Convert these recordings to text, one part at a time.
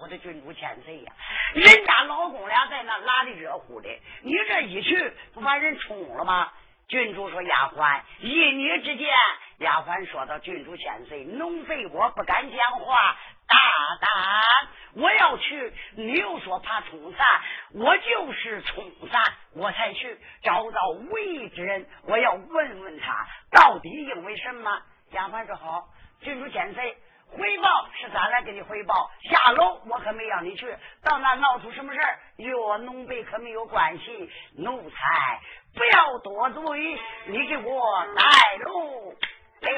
我的郡主千岁呀人家老公俩在那拉的热乎的你这一去不把人冲了吗？郡主说丫鬟依你之见。丫鬟说到郡主千岁农废我不敢讲话大胆我要去你又说怕冲散我就是冲散我才去找到魏之人我要问问他到底因为什么？丫鬟说好郡主千岁回报是咱来给你回报，下楼我可没让你去，到那闹出什么事儿，与我农北可没有关系。奴才不要多嘴，你给我带路。了，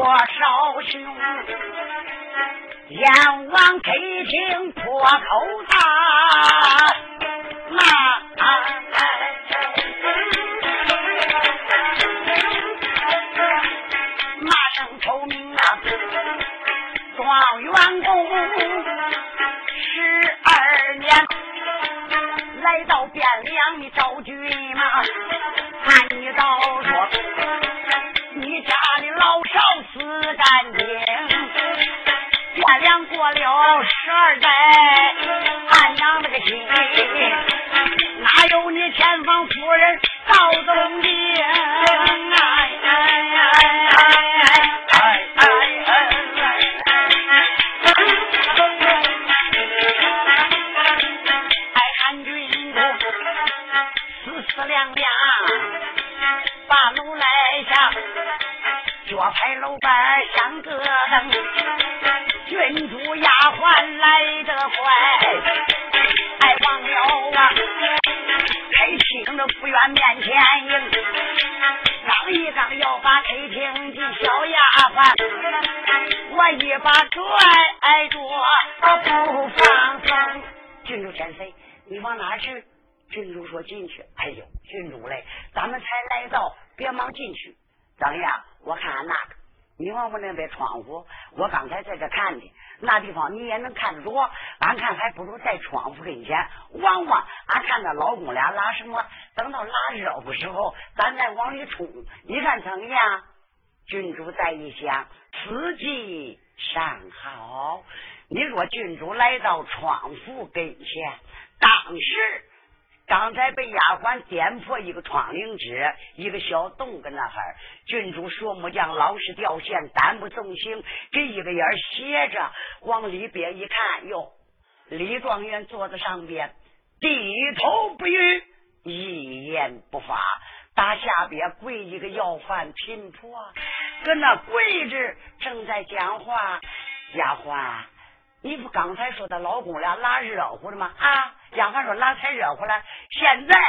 多少胸。阎王开庭破口大，马马上抽名啊，状元公十二年来到汴梁，你招军马，看你倒说汴梁过了十二载，俺娘那个心，哪有你前方夫人赵东京？哎哎哎哎哎哎！哎看军中四四两两，把楼来下，脚拍楼板像个灯。郡主丫鬟来得快，哎忘了啊！开厅的府院面前迎，刚一刚要把开厅的小丫鬟，我一把拽住，不放松。郡主千岁，你往哪去？郡主说进去。哎呦，郡主嘞，咱们才来到，别忙进去。等一下，我看看那个。你望我那边窗户，我刚才在这看的，那地方你也能看得着。俺看还不如在窗户跟前望望，俺看那老公俩拉什么？等到拉热乎时候，咱再往里冲。你看怎么样？郡主再一想，此计尚好。你若郡主来到窗户跟前，当时。刚才被丫鬟点破一个窗棂纸，一个小洞跟那哈儿。郡主说木匠老是掉线，胆不纵心，给一个眼斜着，往里边一看，哟，李状元坐在上边，低头不语，一言不发。打下边跪一个要饭贫婆，搁那跪着正在讲话。丫鬟，你不刚才说他老公俩拉热乎的吗？啊？丫鬟说拉才热乎了，现在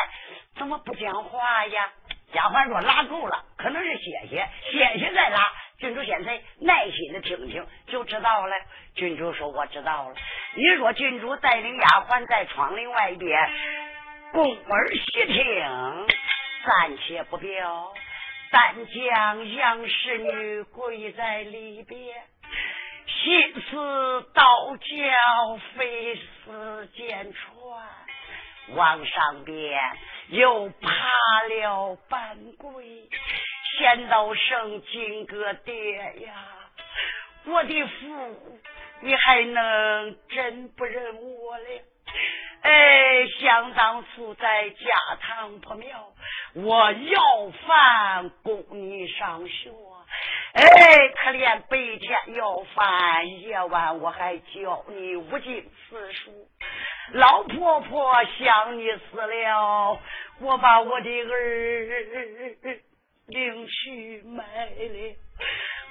怎么不讲话呀？丫鬟说拉够了，可能是歇歇，歇歇再拉。郡主现在耐心的听听就知道了。郡主说：“我知道了。”你说郡主带领丫鬟在窗棂外边，宫儿细听，暂且不表，但将杨氏女跪在里边，心似刀绞非似剑穿，往上边又爬了半跪。先到圣金哥爹呀，我的父，你还能真不认我了？哎，想当初在家堂破庙，我要饭供你上学，哎，可怜白天要饭，夜晚我还教你五经四书。老婆婆想你死了，我把我的儿。领去卖了，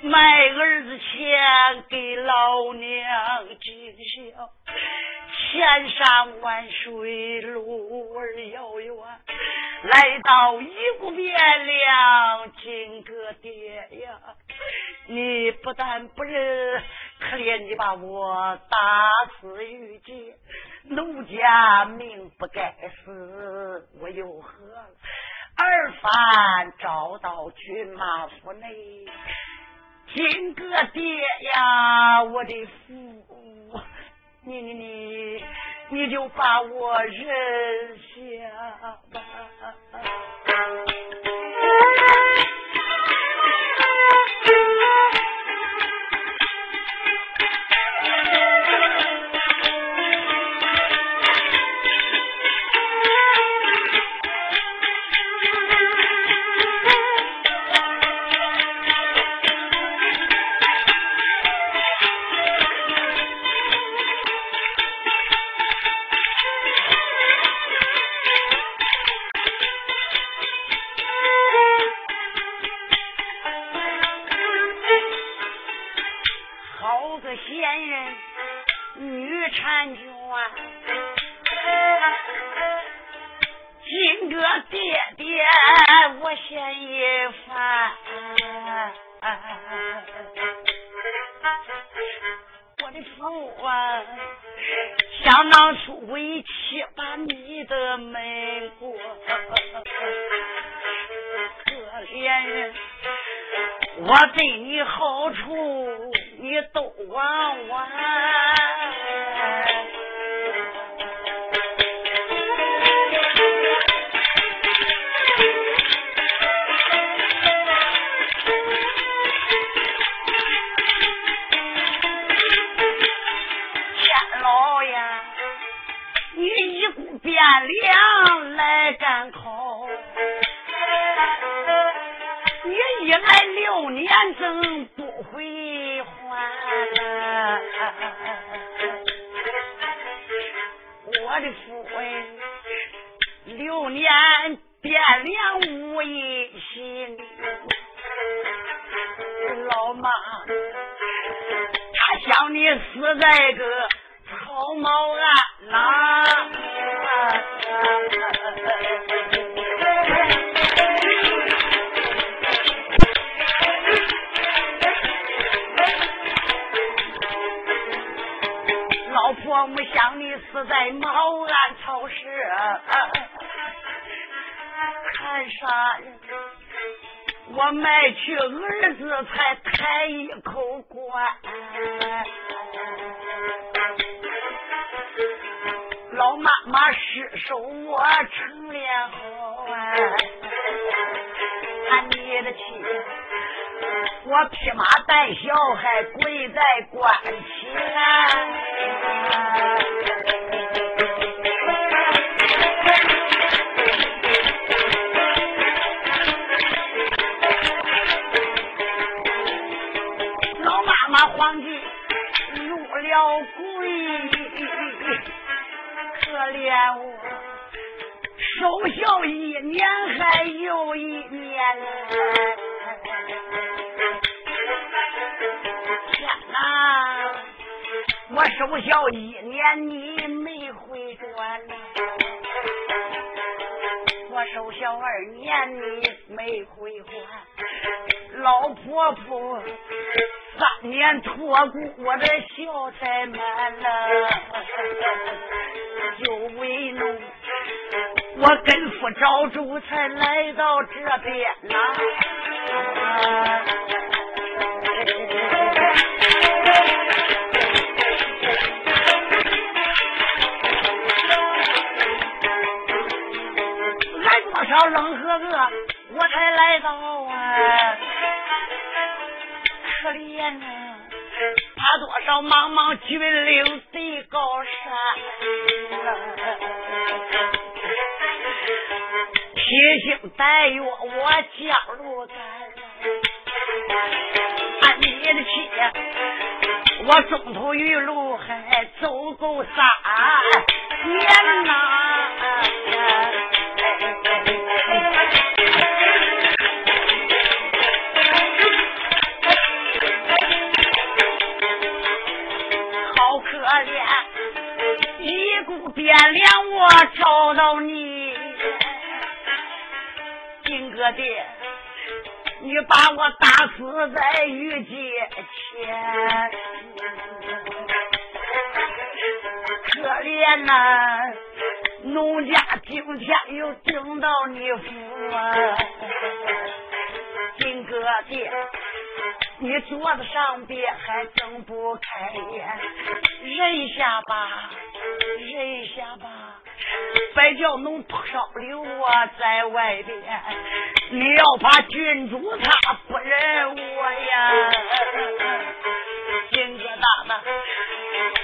卖儿子钱给老娘尽孝，千山万水路儿遥远，来到一股汴梁，金哥爹呀，你不但不认，可怜你把我打死于街，奴家命不该死，我又何？二番找到军马府内，亲个爹呀，我的父，你你你，你就把我扔下吧。怜我守孝一年还又一年，天哪！我守孝一年你没回转，我守孝二年你没回还，老婆婆。当年托孤，我的小财满了，就为侬，我跟夫找主才来到这边呐。少冷和饿，我才来到啊！可怜啊，怕多少茫茫峻岭的高山，披星戴月我脚路干，按你的气，我中途遇路还走够三年呐。原谅我找到你，金哥的，你把我打死在御街前，可怜呐，农家今天又盯到你府啊，金哥的，你桌子上边还睁不开眼，忍下吧。忍下吧，别叫侬少留我在外边。你要怕郡主他不认我呀，金疙瘩瘩，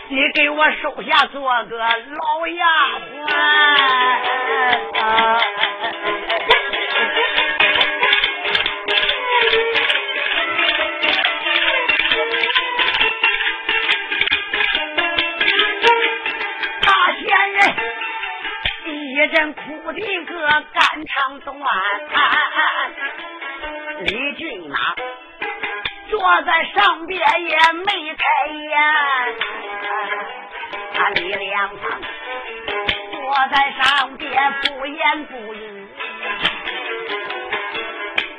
你给我手下做个老丫鬟。一阵哭的个肝肠断，李俊呐坐在上边也没开眼，他李良方坐在上边不言不语，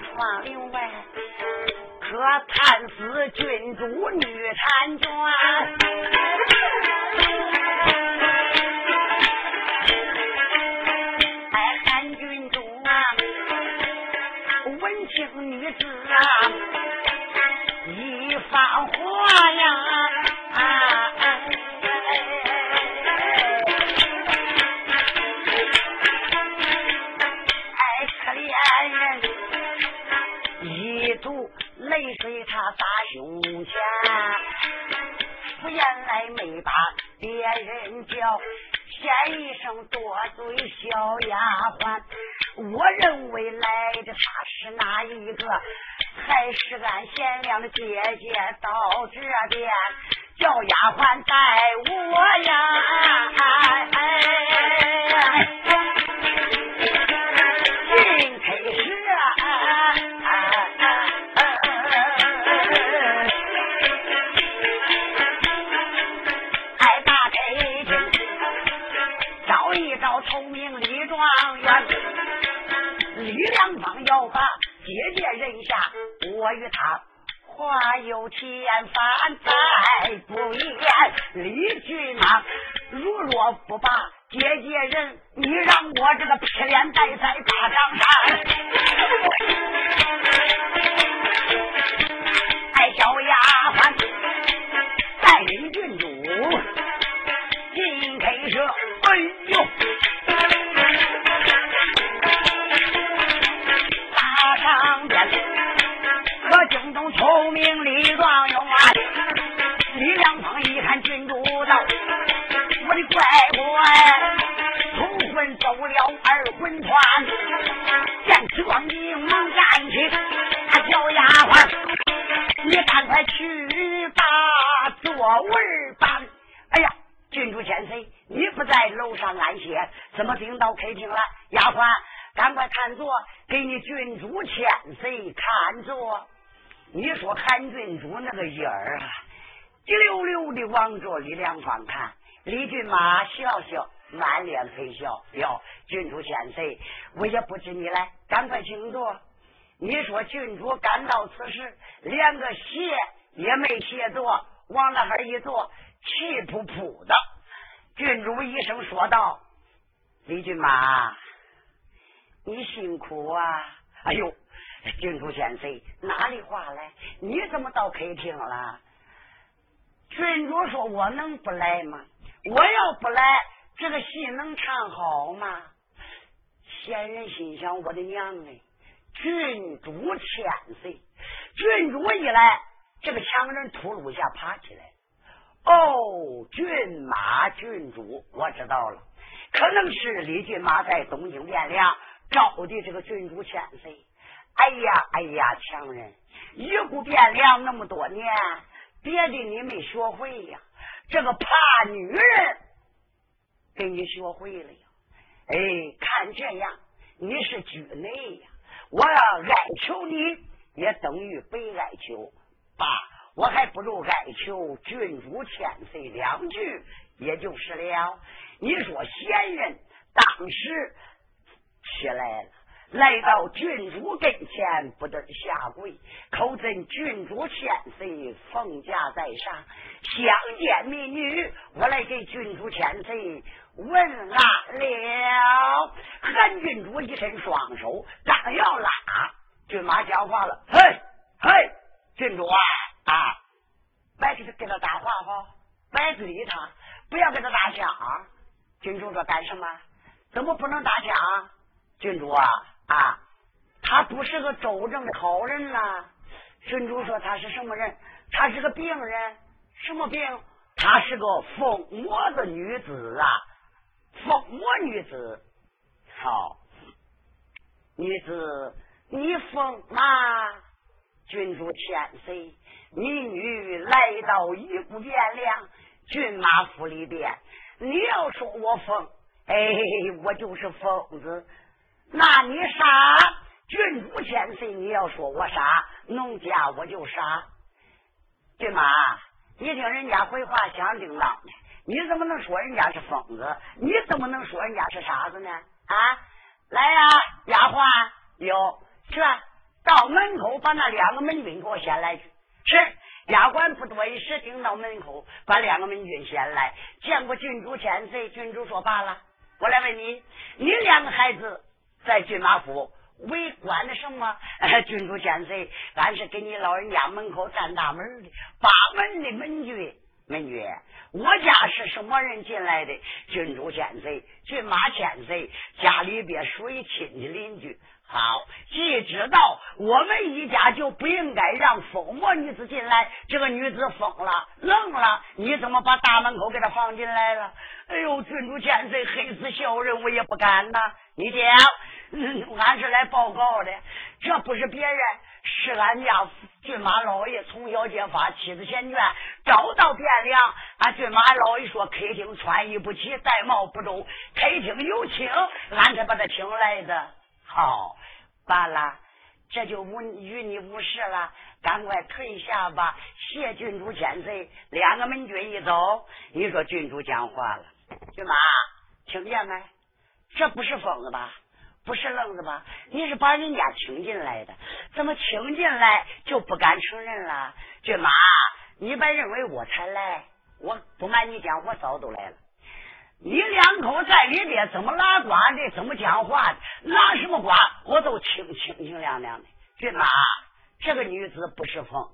窗棂外可探死郡主女婵娟。一生多嘴小丫鬟。我认为来的他是哪一个？还是俺贤良的姐姐到这边叫丫鬟带我呀？哎有天翻，再不言。李俊啊，如若不把姐姐人，你让我这个劈脸戴在大帐上。在楼上安歇，怎么顶到客厅了？丫鬟，赶快看座，给你郡主千岁看座。你说韩郡主那个眼儿啊，滴溜溜的望着李良方看，李俊马笑笑，满脸陪笑。哟，郡主千岁，我也不知你来，赶快请坐。你说郡主赶到此时，连个鞋也没鞋坐，往那哈一坐，气扑扑的。郡主一声说道：“李骏马，你辛苦啊！”哎呦，郡主千岁，哪里话来？你怎么到客厅了？郡主说：“我能不来吗？我要不来，这个戏能唱好吗？”贤人心想：“我的娘哎！”郡主千岁，郡主一来，这个强人秃噜一下爬起来。哦，骏马郡主，我知道了，可能是李骏马在东京汴梁招的这个郡主千岁。哎呀，哎呀，强人，一顾汴梁那么多年，别的你没学会呀，这个怕女人给你学会了呀。哎，看这样，你是局内呀。我要哀求你，也等于被哀求。爸，我还不如哀求郡主千岁两句，也就是了。你说贤人当时起来了，来到郡主跟前，不得下跪，口尊郡主千岁奉驾在上，相见美女，我来给郡主千岁。问安了，韩郡主一伸双手，刚要拉，骏马讲话了：“嘿，嘿，郡主啊啊，别给他跟他搭话哈，别理他，不要跟他打架啊。”郡主说：“干什么？怎么不能搭腔？”郡主啊啊，他不是个周正的好人呐。郡主说：“他是什么人？他是个病人，什么病？他是个疯魔的女子啊。”疯魔女子，好，女子，你疯吗？郡主千岁，你女来到一步汴梁骏马府里边，你要说我疯，哎，我就是疯子。那你傻？郡主千岁，你要说我傻，农家我就傻。骏马，你听人家回话响叮当的。你怎么能说人家是疯子？你怎么能说人家是傻子呢？啊，来呀，丫鬟，有去到门口把那两个门军给我先来去。是丫鬟不多一时，听到门口把两个门军先来。见过郡主千岁，郡主说罢了。我来问你，你两个孩子在郡马府为官的什么？郡主千岁，俺是给你老人家门口站大门的，八门的门军。美女，我家是什么人进来的？郡主千岁，郡马千岁，家里边属于亲戚邻居。好，既知道我们一家就不应该让疯魔女子进来。这个女子疯了，愣了，你怎么把大门口给她放进来了？哎呦，郡主千岁，黑死小人，我也不敢呐。你讲，俺是来报告的，这不是别人。是俺家骏马老爷从小结发，妻子前眷，找到汴梁。俺骏马老爷说，客厅穿衣不齐，戴帽不周，客厅有请，俺才把他请来的。好，罢了，这就无与你无事了，赶快退下吧。谢郡主千岁。两个门军一走，你说郡主讲话了，郡马听见没？这不是疯子吧？不是愣子吧？你是把人家请进来的，怎么请进来就不敢承认了？郡马，你别认为我才来，我不瞒你讲，我早都来了。你两口在里边怎么拉呱的，怎么讲话的，拉什么呱，我都清清清亮亮的。俊马，这个女子不是疯，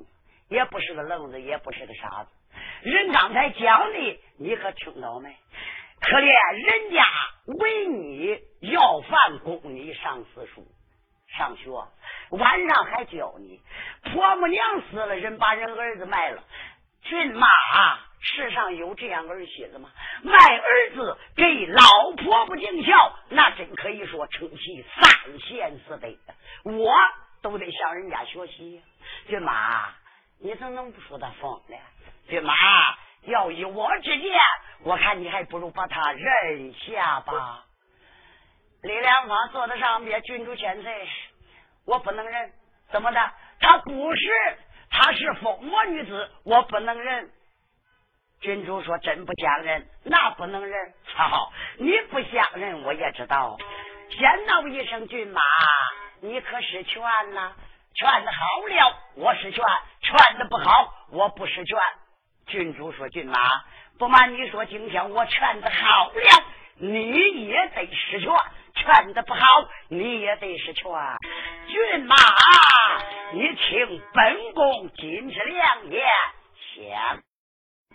也不是个愣子，也不是个傻子。人刚才讲的，你可听到没？可怜人家为你要饭供你上私塾上学，晚上还教你。婆母娘死了，人把人儿子卖了。俊马，世上有这样儿媳妇吗？卖儿子给老婆不尽孝，那真可以说称其三贤四德。我都得向人家学习。骏马，你怎么能不说他疯呢？骏马。要以我之见，我看你还不如把他认下吧。李良芳坐在上边，郡主千岁，我不能认。怎么的？他不是，他是疯魔女子，我不能认。郡主说：“真不相认，那不能认。”好，你不相认，我也知道。先闹一声，骏马，你可是劝呐？劝的好了，我是劝；劝的不好，我不是劝。郡主说：“骏马，不瞒你说，今天我劝的好了，你也得是劝；劝的不好，你也得是劝。骏马，你听本宫今日良言，想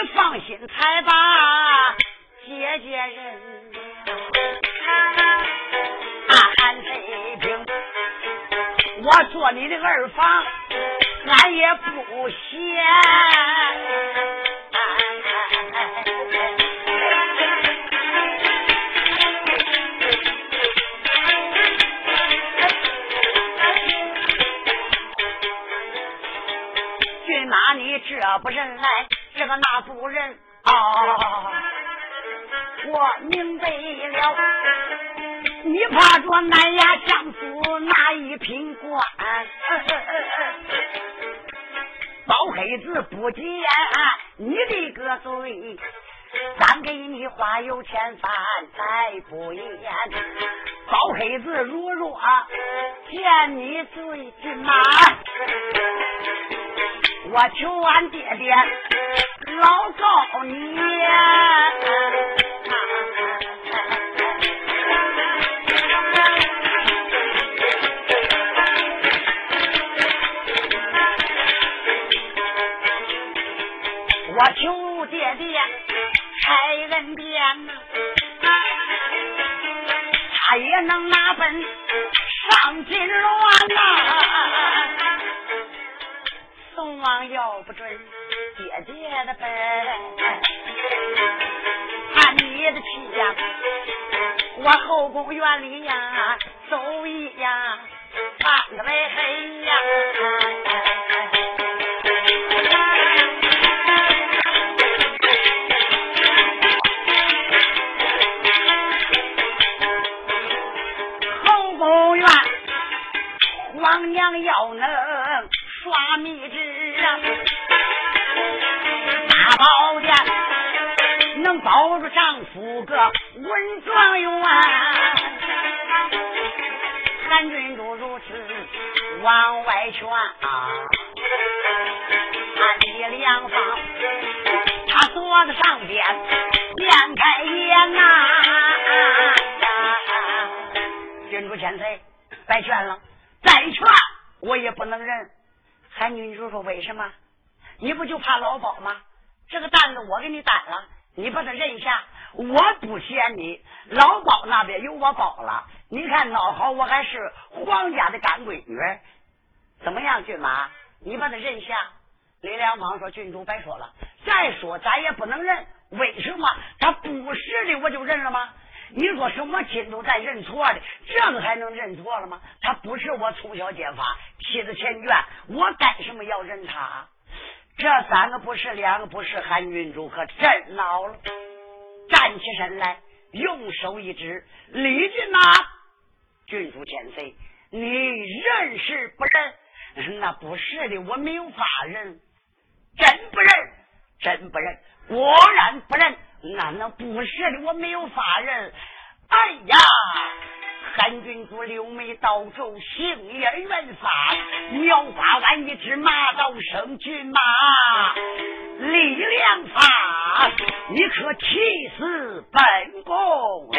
你放心才把姐姐认，俺这兵，我做你的二房。俺也不嫌，骏马你这不认来，个那主人啊！我明白了，你怕着南衙相府那一品官。包黑子不急眼，你的个罪，咱给你花有千番，再不言。包黑子如若见你最近马，我求俺爹爹老告你。我求爹爹开恩典呐，他也能拿本上金銮呐。宋王要不准别的本，看你的气呀，我后宫院里呀走一呀，半个来黑呀。皇娘要能耍秘制啊，大宝殿能保住丈夫个文状元，韩郡主如此往外劝啊，他李良方他坐在上边面开眼呐，郡主千岁，白劝了。再劝我也不能忍。韩女主说：“为什么？你不就怕老包吗？这个担子我给你担了，你把他认下，我不嫌你。老包那边有我包了。你看孬好，我还是皇家的干闺女，怎么样，骏马？你把他认下。”李良芳说：“郡主白说了，再说咱也不能认。为什么？他不是的，我就认了吗？”你说什么亲都在认错的，这个还能认错了吗？他不是我从小结发，妻子前眷，我干什么要认他？这三个不是，两个不是，韩郡主可真恼了，站起身来，用手一指：“李俊呐，郡主千岁，你认是不认？那不是的，我没有法认，真不认，真不认，果然不认。”那那不是的，我没有法认。哎呀，三军主六眉倒皱，杏眼圆发，描花弯一只马刀生骏马，力量法，你可气死本宫了。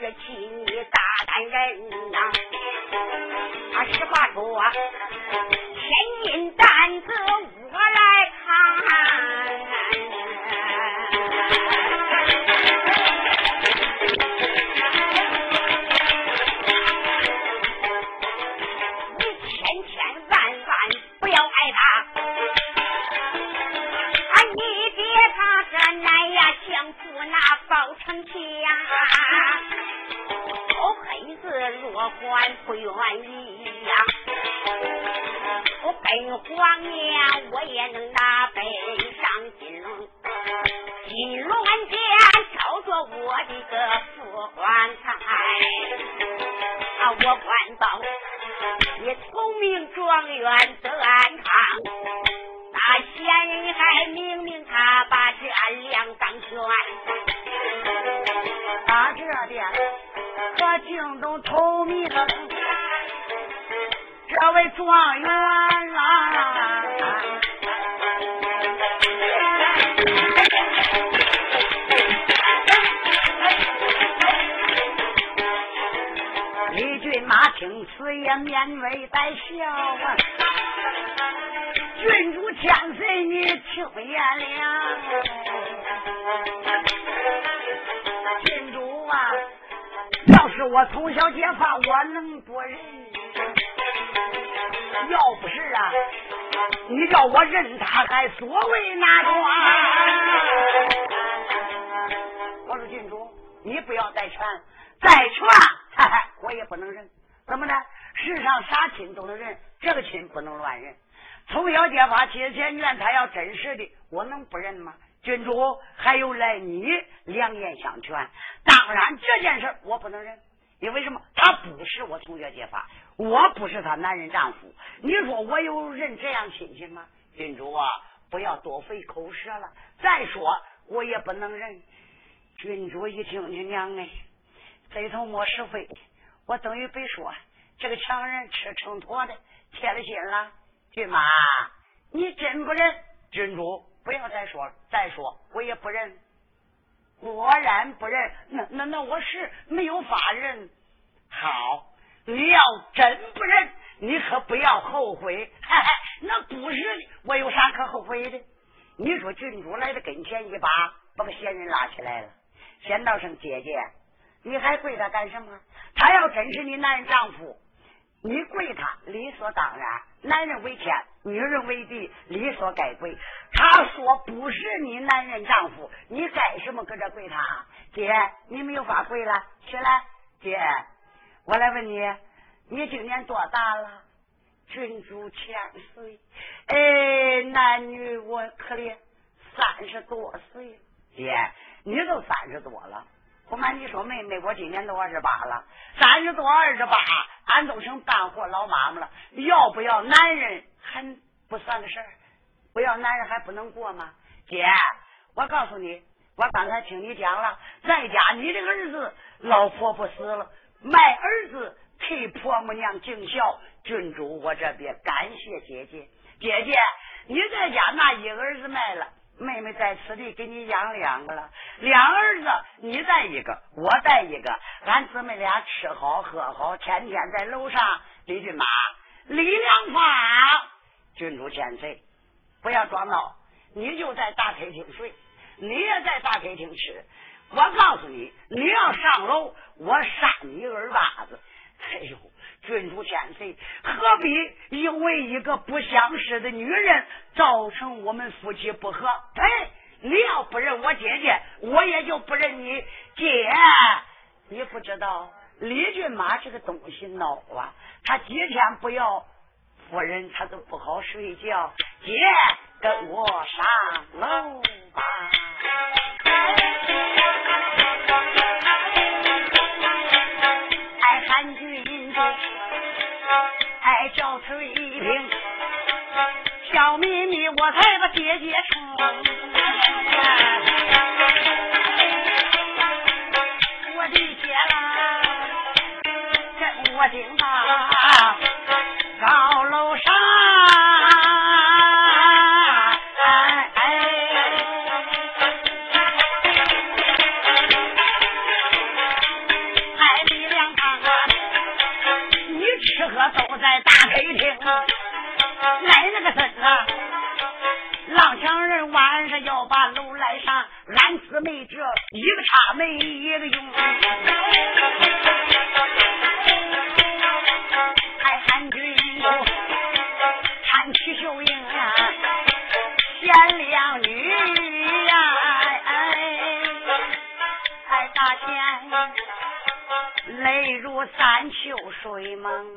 前方结发，我能不认？要不是啊，你叫我认他，还所谓哪桩？我说郡主，你不要再劝，再劝，我也不能认。怎么的？世上啥亲都能认，这个亲不能乱认。从小结发，借钱怨他要真实的，我能不认吗？郡主，还有赖你两言相劝。当然，这件事我不能认，因为什么？他不是我同学结发，我不是他男人丈夫。你说我有认这样亲戚吗？郡主啊，不要多费口舌了。再说，我也不能认。郡主一听，你娘哎，贼头没是非，我等于被说这个强人吃秤砣的，铁了心了。郡妈，你真不认？郡主。不要再说了，再说我也不认，果然不认。那那那我是没有法认。好，你要真不认，你可不要后悔。嘿 嘿那不是我有啥可后悔的？你说郡主来到跟前一把，把个闲人拉起来了。仙道声姐姐，你还跪他干什么？他要真是你男人丈夫，你跪他理所当然。男人为天，女人为地，理所该跪。他说不是你男人丈夫，你干什么搁这跪他？姐，你没有法跪了，起来。姐，我来问你，你今年多大了？君主千岁。哎，男女我可怜，三十多岁。姐，你都三十多了，不瞒你说，妹妹，我今年都二十八了。三十多，二十八，俺都成干活老妈妈了。要不要男人还不算个事儿？不要男人还不能过吗？姐，我告诉你，我刚才听你讲了，在家你这个儿子老婆婆死了，卖儿子替婆母娘尽孝。郡主，我这边感谢姐姐。姐姐，你在家那一个儿子卖了，妹妹在此地给你养两个了，两儿子你带一个，我带一个，俺姊妹俩吃好喝好，天天在楼上。李俊马，李良发，郡主千岁。不要装闹，你就在大客厅睡，你也在大客厅吃。我告诉你，你要上楼，我扇你耳巴子。哎呦，郡主千岁，何必因为一个不相识的女人造成我们夫妻不和？哎，你要不认我姐姐，我也就不认你姐。你不知道李俊马这个东西孬啊，他几天不要。夫人他都不好睡觉，姐跟我上楼吧。叫翠屏，小秘密我才把姐姐闯，我的姐啊，跟我顶吧，高楼上。一个差没一个用，还喊军都看齐秀英啊，贤良女呀，哎哎大仙。泪如三秋水蒙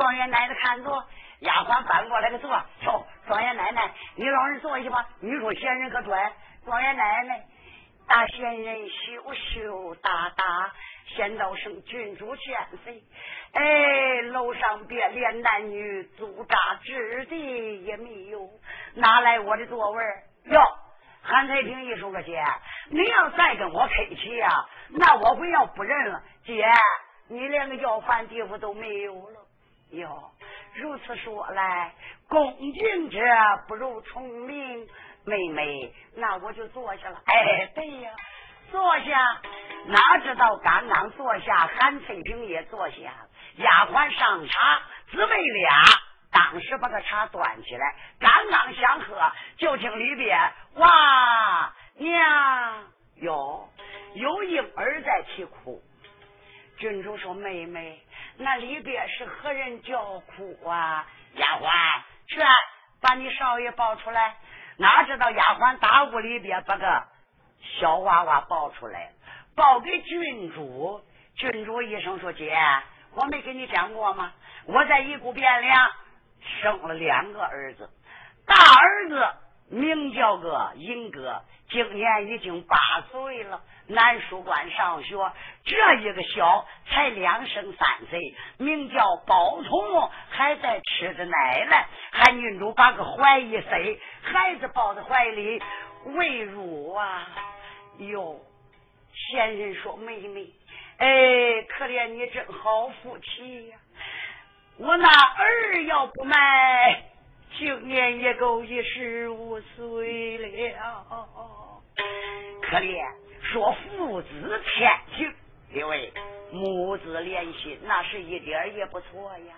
状元奶奶看坐，丫鬟搬过来个坐。哟，状元奶奶，你老人坐下吧。你说闲人可拽。状元奶奶，大闲人羞羞答答，先到圣郡主见谁？哎，楼上别连男女租扎之地也没有，哪来我的座位？哟，韩太平一说个姐，你要再跟我客气呀，那我会要不认了。姐，你连个要饭地方都没有了。哟，如此说来，恭敬者不如从命。妹妹，那我就坐下了。哎，对呀，坐下。哪知道刚刚坐下，韩翠萍也坐下。丫鬟上茶，姊妹俩当时把个茶端起来，刚刚想喝，就听里边哇娘有，有婴儿在啼哭。郡主说：“妹妹。”那里边是何人叫哭啊？丫鬟，去把你少爷抱出来。哪知道丫鬟大屋里边把个小娃娃抱出来，抱给郡主。郡主一声说：“姐，我没跟你讲过吗？我在一股汴梁生了两个儿子，大儿子名叫个英哥，今年已经八岁了。”南书馆上学，这一个小才两生三岁，名叫包童，还在吃着奶奶。韩郡主把个怀一塞，孩子抱在怀里喂乳啊。哟，先人说妹妹，哎，可怜你真好福气呀！我那儿要不卖，今年也够一十五岁了，可怜。说父子天情，因为母子连心，那是一点也不错呀。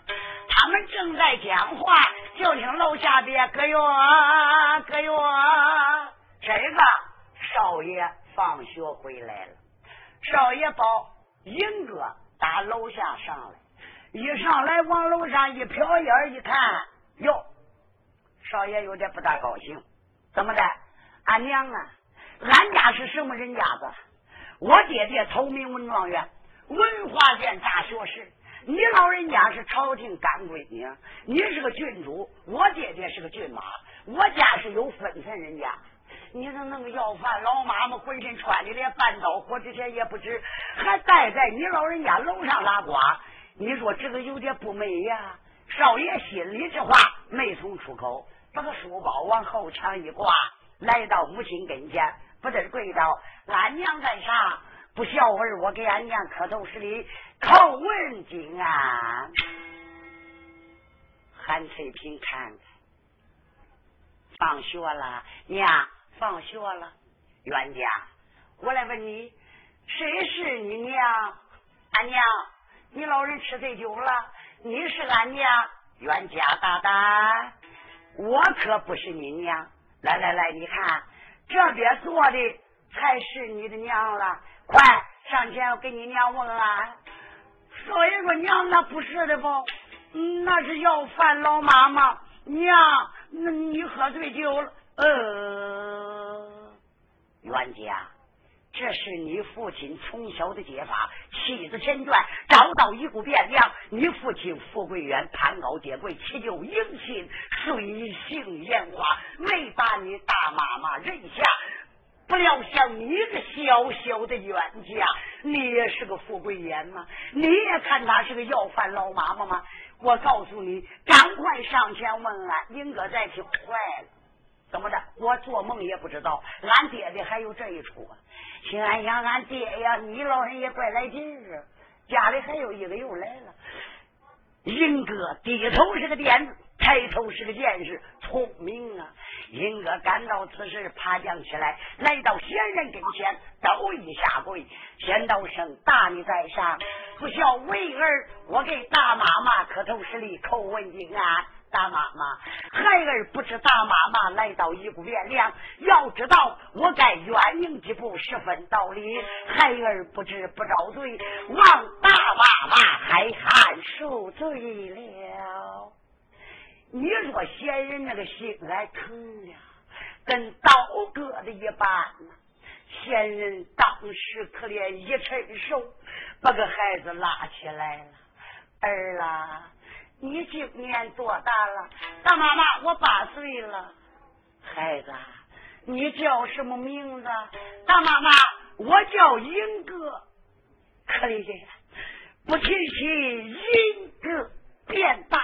他们正在讲话，就听楼下边咯哟咯哟，这个少爷放学回来了。少爷抱英哥打楼下上来，一上来往楼上一瞟眼一看，哟，少爷有点不大高兴，怎么的？俺娘啊！俺家是什么人家子？我爹爹头名文状元，文化殿大学士。你老人家是朝廷干闺女，你是个郡主。我爹爹是个郡马，我家是有分寸人家。你怎那个要饭？老妈妈浑身穿的连半刀火之前也不值，还待在你老人家楼上拉呱。你说这个有点不美呀。少爷心里这话没从出口，把个书包往后墙一挂，来到母亲跟前。不得跪倒，俺娘在上，不孝儿，我给俺娘磕头施礼，叩问金安。韩翠萍看，放学了，娘放学了。冤家，我来问你，谁是你娘？俺娘，你老人吃醉酒了，你是俺娘。冤家大胆，我可不是你娘。来来来，你看。这边坐的才是你的娘了。快上前我给你娘问安。少爷说：“娘，那不是的不，那是要饭老妈妈。娘，那你喝醉酒了。”呃，冤家。这是你父亲从小的解法，妻子前传，找到一股变量。你父亲富贵远，攀高阶贵，祈求迎亲，水性烟花，没把你大妈妈认下。不料像你个小小的冤家，你也是个富贵眼吗？你也看他是个要饭老妈妈吗？我告诉你，赶快上前问安。英哥再听坏了，怎么的？我做梦也不知道，俺爹爹还有这一出啊。心安想，俺爹呀，你老人也怪来劲儿，家里还有一个又来了。英哥低头是个点子，抬头是个见识，聪明啊！英哥赶到此时，爬将起来，来到仙人跟前，都一下跪，先道声大你在上，不孝为儿，我给大妈妈磕头施礼，叩问平安。大妈妈，孩儿不知大妈妈来到一股汴梁，要知道我该远迎几步，十分道理。孩儿不知不遭罪，望大妈妈海涵恕罪了。你说闲人那个心还疼呀，跟刀割的一般呐。闲人当时可怜一伸手，把个孩子拉起来了，儿啦。你今年多大了？大妈妈，我八岁了。孩子，你叫什么名字？大妈妈，我叫英哥。可怜见，不提起英哥变大，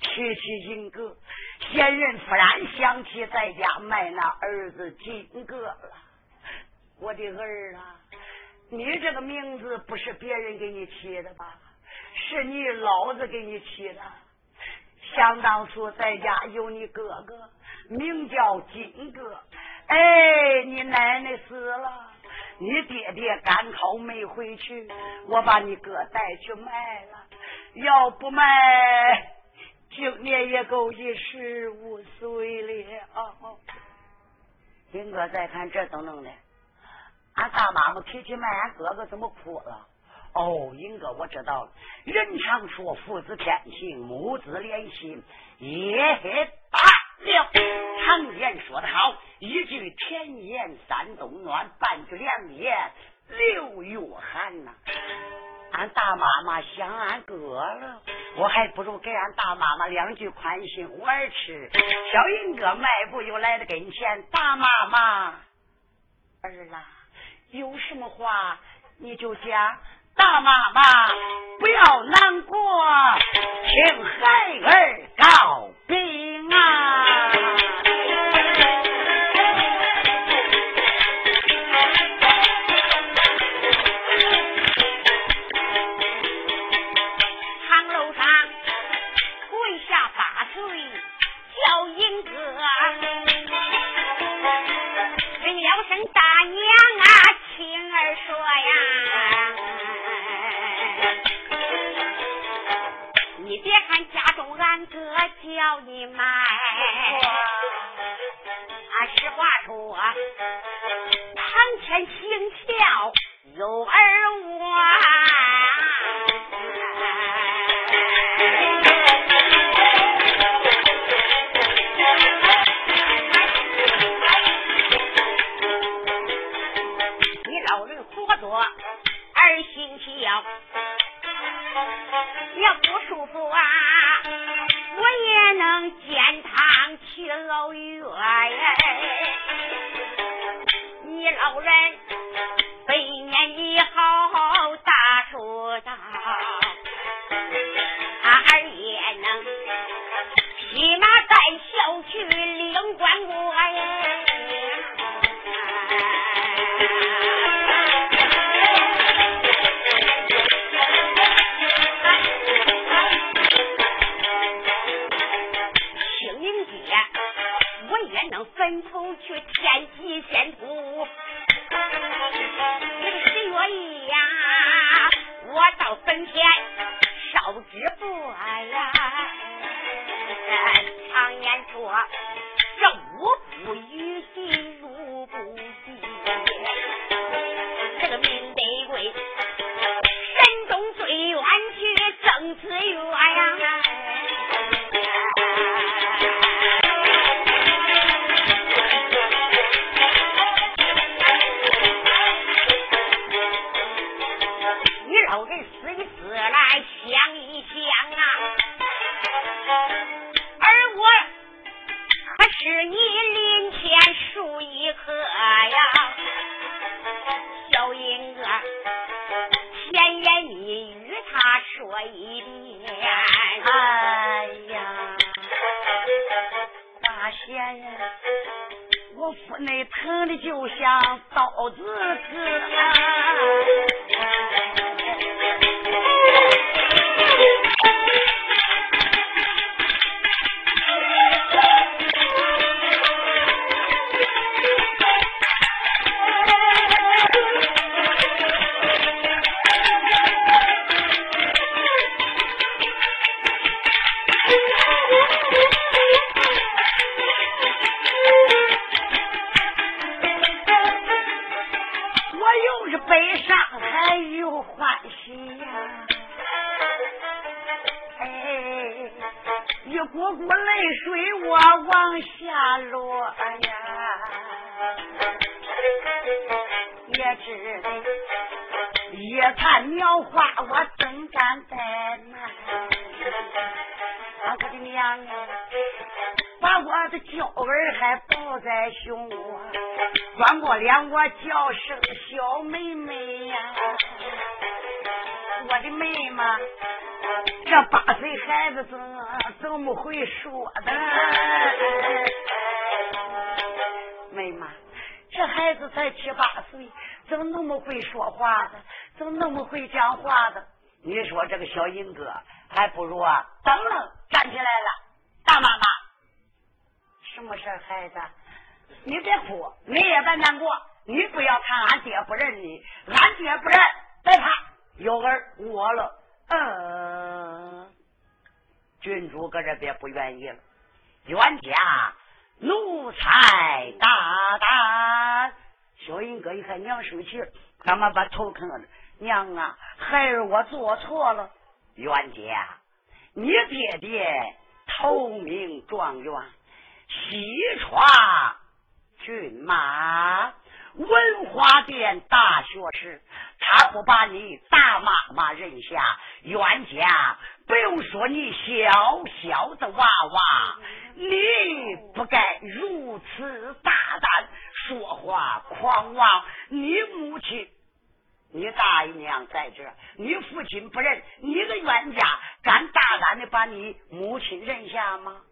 提起英哥，先人突然想起在家卖那儿子金哥了。我的儿啊，你这个名字不是别人给你起的吧？是你老子给你起的。想当初在家有你哥哥，名叫金哥。哎，你奶奶死了，你爹爹赶考没回去，我把你哥带去卖了。要不卖，今年也够你十五岁了。金哥再看这都弄的，俺大妈妈提起卖俺哥哥，怎么哭了？哦，英哥，我知道了。人常说父子天性，母子连心，也罢了。常言说得好，一句甜言三冬暖，半句良言六月寒呐。俺大妈妈想俺哥了，我还不如给俺大妈妈两句宽心碗吃。小英哥迈步又来到跟前，大妈妈，儿啦，有什么话你就讲。大妈妈，不要难过，请孩儿告病啊！中俺哥叫你买，俺实话说，堂前行孝有儿娃。你老人活着儿行孝。也不舒服啊，老人百年以后大叔道，儿也能骑马带孝去领官过呀。坟头去天地仙土，连我叫声小妹妹呀，我的妹妈，这八岁孩子怎怎么会说的？妹妈，这孩子才七八岁，怎么那么会说话的？怎么那么会讲话的？你说这个小英哥还不如啊，噔噔站起来了，大妈妈，什么事孩子？你别哭，你也别难过。你不要看俺爹不认你，俺爹不认，别怕，有儿我了。嗯，郡主搁这边不愿意了。冤家奴才大胆。小英哥一看娘生气，赶忙把头磕了。娘啊，孩儿我做错了。冤家，你爹爹头名状元，西川骏马，文华殿大学士，他不把你大妈妈认下，冤家不用说，你小小的娃娃，你不该如此大胆说话狂妄，你母亲。你大姨娘在这，你父亲不认，你的冤家敢大胆的把你母亲认下吗？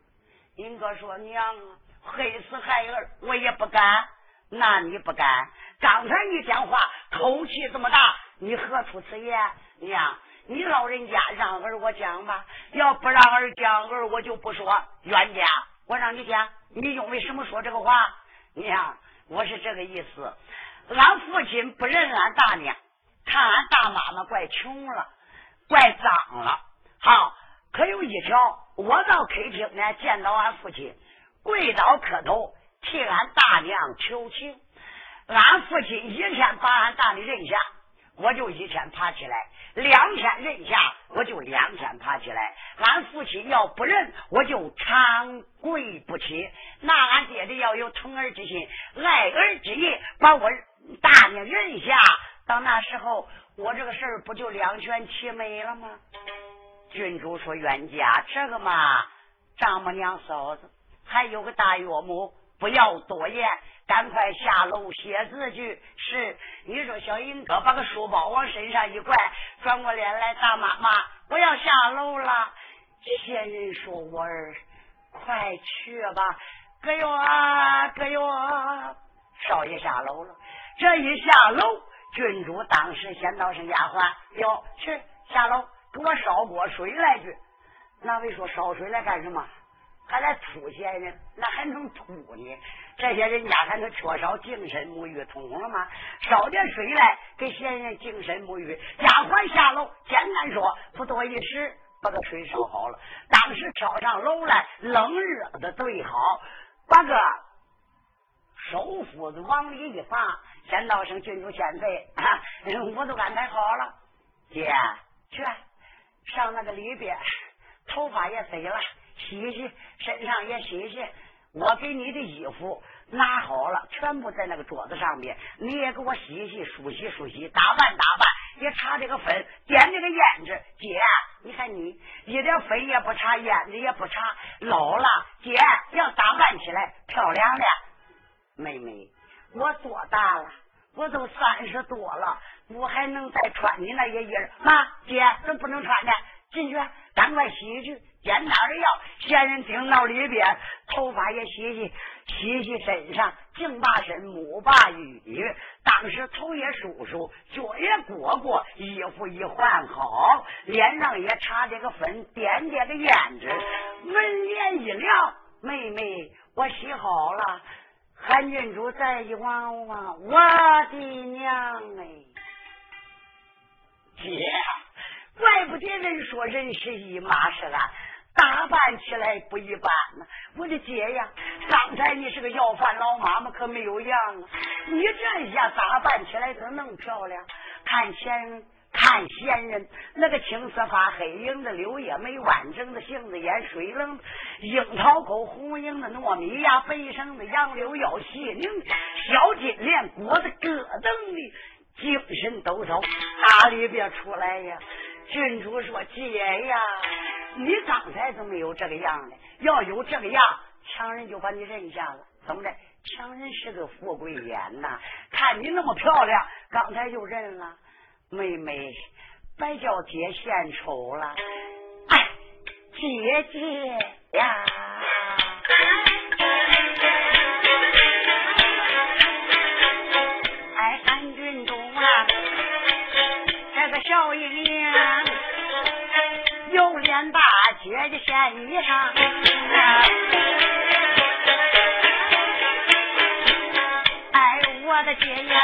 英哥说：“娘啊，黑死孩儿我也不敢。那你不敢？刚才你讲话口气这么大，你何出此言？娘，你老人家让儿我讲吧，要不让儿讲，儿我就不说。冤家，我让你讲，你因为什么说这个话？娘，我是这个意思，俺父亲不认俺大娘。”看俺大妈妈怪穷了，怪脏了。好，可有一条，我到客厅呢，见到俺父亲，跪倒磕头，替俺大娘求情。俺父亲一天把俺大的认下，我就一天爬起来；两天认下，我就两天爬起来。俺父亲要不认，我就长跪不起。那俺爹爹要有疼儿之心、爱儿之意，把我大娘认下。到那时候，我这个事儿不就两全其美了吗？郡主说：“冤家，这个嘛，丈母娘嫂子还有个大岳母，不要多言，赶快下楼写字去。”是，你说小英哥把个书包往身上一拐，转过脸来：“大妈妈，我要下楼了。”仙人说：“我儿，快去吧。”哥哟，哥哟，少爷下楼了。这一下楼。郡主当时先道声丫鬟，哟，去下楼给我烧锅水来去。那位说烧水来干什么？还来吐仙人？那还能吐呢？这些人家还能缺少精神沐浴，通红了吗？烧点水来给仙人精神沐浴。丫鬟下楼，简单说，不多一时，把个水烧好了。当时挑上楼来，冷热的对好，把个收夫子往里一放。先道声郡主千岁，我都安排好了。姐，去上那个里边，头发也飞了，洗洗，身上也洗洗。我给你的衣服拿好了，全部在那个桌子上面。你也给我洗洗、梳洗、梳洗，打扮打扮，也擦这个粉，点这个胭脂。姐，你看你一点粉也不擦，胭脂也不擦，老了。姐要打扮起来漂亮亮。妹妹，我多大了？我都三十多了，我还能再穿你那些衣儿？妈，姐，怎不能穿呢？进去，赶快洗去。简单的药，闲人听到里边，头发也洗洗，洗洗身上，净把身，抹把雨。当时头也梳梳，脚也裹裹，衣服一换好，脸上也擦这个粉，点点个胭脂，门帘一亮，妹妹，我洗好了。韩郡主再一望望，我的娘哎，姐，怪不得人说人是一马是鞍。办起来不一般呢，我的姐呀！刚才你是个要饭老妈妈，可没有样啊！你这下打扮起来怎能漂亮？看前看闲人，那个青丝发、黑影的柳叶眉、完整的杏子眼、水冷樱桃口、红莹的糯米牙、白生的杨柳腰、细拧小金莲、裹着咯噔的精神抖擞，哪里别出来呀？郡主说：“姐呀。”你刚才怎么没有这个样呢？要有这个样，强人就把你认下了。怎么的？强人是个富贵眼呐，看你那么漂亮，刚才就认了。妹妹，别叫姐献丑了。哎，姐姐呀，这个小英英。有脸大姐姐献衣裳，哎，我的姐呀，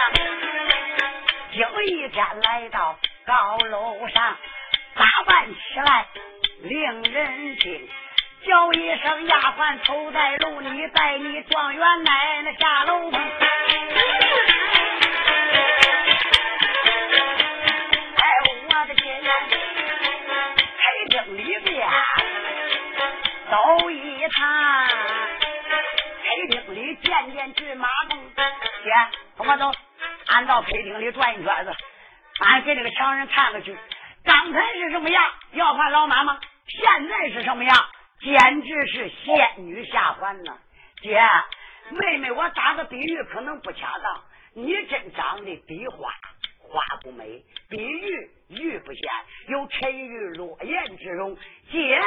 有一天来到高楼上，打扮起来令人惊，叫一声丫鬟凑在楼里，带你状元奶奶下楼开厅里边。走一趟，客厅里见见骏马梦。姐，跟我走，俺到客厅里转一圈子，俺给这个强人看看去。刚才是什么样？要饭老妈妈，现在是什么样？简直是仙女下凡呐！姐，妹妹，我打个比喻可能不恰当，你真长得比花。花不美，比玉玉不鲜，有沉鱼落雁之容；姐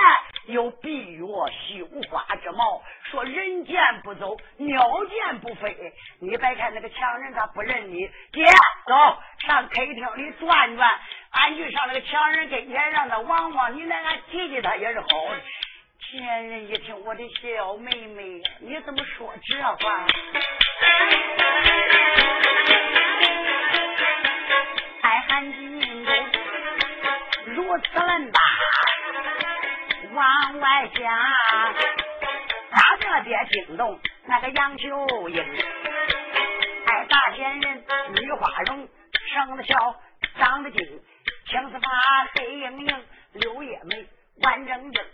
有闭月羞花之貌。说人见不走，鸟见不飞。你别看那个强人他不认你，姐走上客厅里转转，俺去上那个强人跟前让他望望你，来俺提提他也是好。前人一听我的小妹妹，你怎么说这话？韩金中如此论吧，往外讲，大这边惊动那个杨秀英，哎，大仙人女花容，生得小，长得精，青丝发，黑莹莹，柳叶眉，弯正正，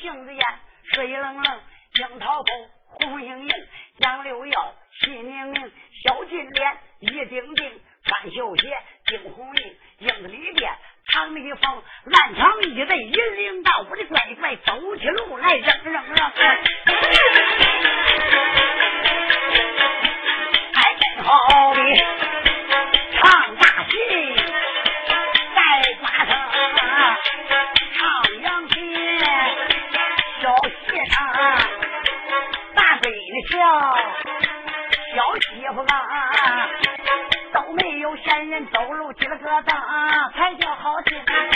杏子眼，水冷冷，樱桃口，红莹莹，杨柳腰，细拧拧，小金莲，一顶顶。穿绣鞋，惊红缨，影子里边藏一方，暗藏一对银铃铛，我的乖乖走起路来扔扔扔，还真好比唱大人走路几了个当，才叫好听。大